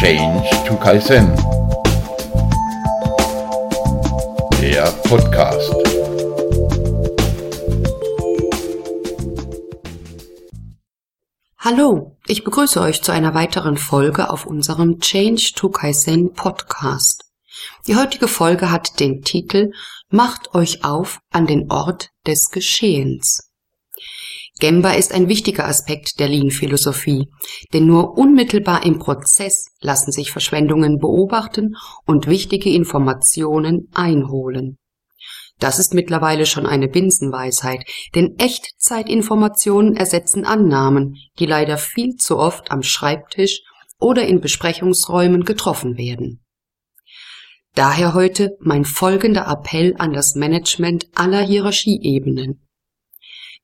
Change to Kaizen. Der Podcast. Hallo, ich begrüße euch zu einer weiteren Folge auf unserem Change to Kaizen Podcast. Die heutige Folge hat den Titel Macht euch auf an den Ort des Geschehens. Gemba ist ein wichtiger Aspekt der Lean-Philosophie, denn nur unmittelbar im Prozess lassen sich Verschwendungen beobachten und wichtige Informationen einholen. Das ist mittlerweile schon eine Binsenweisheit, denn Echtzeitinformationen ersetzen Annahmen, die leider viel zu oft am Schreibtisch oder in Besprechungsräumen getroffen werden. Daher heute mein folgender Appell an das Management aller Hierarchieebenen.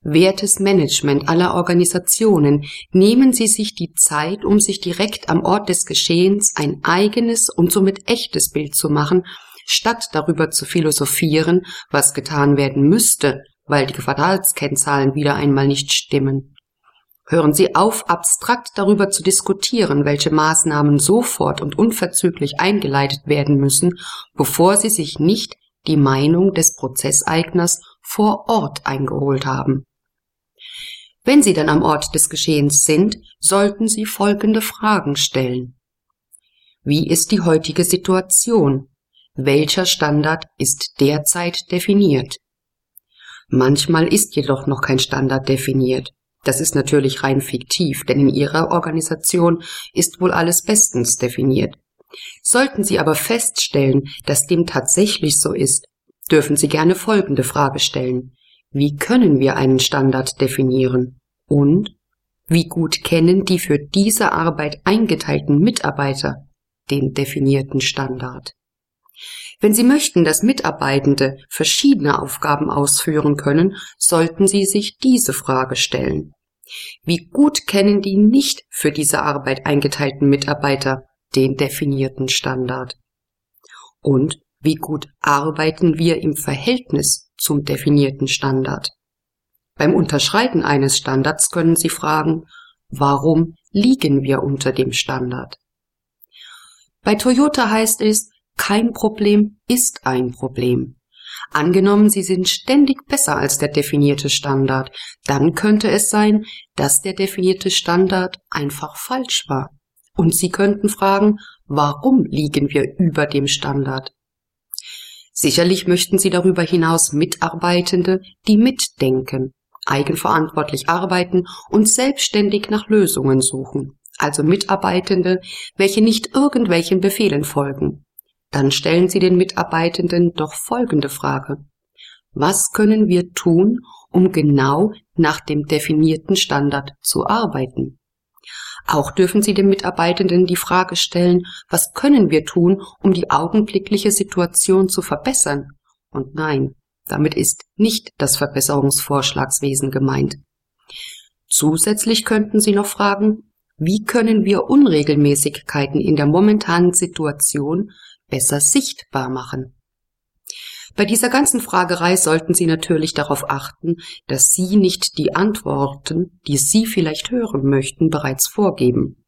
Wertes Management aller Organisationen, nehmen Sie sich die Zeit, um sich direkt am Ort des Geschehens ein eigenes und somit echtes Bild zu machen, statt darüber zu philosophieren, was getan werden müsste, weil die Quartalskennzahlen wieder einmal nicht stimmen. Hören Sie auf, abstrakt darüber zu diskutieren, welche Maßnahmen sofort und unverzüglich eingeleitet werden müssen, bevor Sie sich nicht die Meinung des Prozesseigners vor Ort eingeholt haben. Wenn Sie dann am Ort des Geschehens sind, sollten Sie folgende Fragen stellen. Wie ist die heutige Situation? Welcher Standard ist derzeit definiert? Manchmal ist jedoch noch kein Standard definiert. Das ist natürlich rein fiktiv, denn in Ihrer Organisation ist wohl alles bestens definiert. Sollten Sie aber feststellen, dass dem tatsächlich so ist, dürfen Sie gerne folgende Frage stellen. Wie können wir einen Standard definieren? Und wie gut kennen die für diese Arbeit eingeteilten Mitarbeiter den definierten Standard? Wenn Sie möchten, dass Mitarbeitende verschiedene Aufgaben ausführen können, sollten Sie sich diese Frage stellen. Wie gut kennen die nicht für diese Arbeit eingeteilten Mitarbeiter den definierten Standard? Und wie gut arbeiten wir im Verhältnis zum definierten Standard. Beim Unterschreiten eines Standards können Sie fragen, warum liegen wir unter dem Standard? Bei Toyota heißt es, kein Problem ist ein Problem. Angenommen, Sie sind ständig besser als der definierte Standard, dann könnte es sein, dass der definierte Standard einfach falsch war. Und Sie könnten fragen, warum liegen wir über dem Standard? Sicherlich möchten Sie darüber hinaus Mitarbeitende, die mitdenken, eigenverantwortlich arbeiten und selbstständig nach Lösungen suchen, also Mitarbeitende, welche nicht irgendwelchen Befehlen folgen. Dann stellen Sie den Mitarbeitenden doch folgende Frage. Was können wir tun, um genau nach dem definierten Standard zu arbeiten? Auch dürfen Sie den Mitarbeitenden die Frage stellen, was können wir tun, um die augenblickliche Situation zu verbessern? Und nein, damit ist nicht das Verbesserungsvorschlagswesen gemeint. Zusätzlich könnten Sie noch fragen, wie können wir Unregelmäßigkeiten in der momentanen Situation besser sichtbar machen? Bei dieser ganzen Fragerei sollten Sie natürlich darauf achten, dass Sie nicht die Antworten, die Sie vielleicht hören möchten, bereits vorgeben.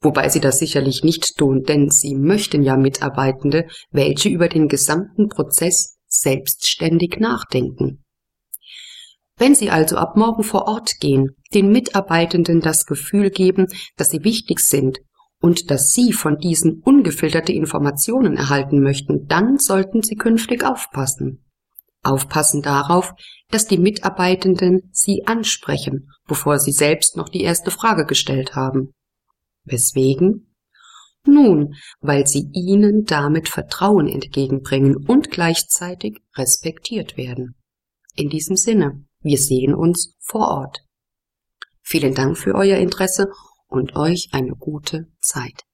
Wobei Sie das sicherlich nicht tun, denn Sie möchten ja Mitarbeitende, welche über den gesamten Prozess selbstständig nachdenken. Wenn Sie also ab morgen vor Ort gehen, den Mitarbeitenden das Gefühl geben, dass sie wichtig sind und dass Sie von diesen ungefilterte Informationen erhalten möchten, dann sollten Sie künftig aufpassen. Aufpassen darauf, dass die Mitarbeitenden Sie ansprechen, bevor Sie selbst noch die erste Frage gestellt haben. Weswegen? Nun, weil Sie ihnen damit Vertrauen entgegenbringen und gleichzeitig respektiert werden. In diesem Sinne, wir sehen uns vor Ort. Vielen Dank für euer Interesse und euch eine gute Zeit.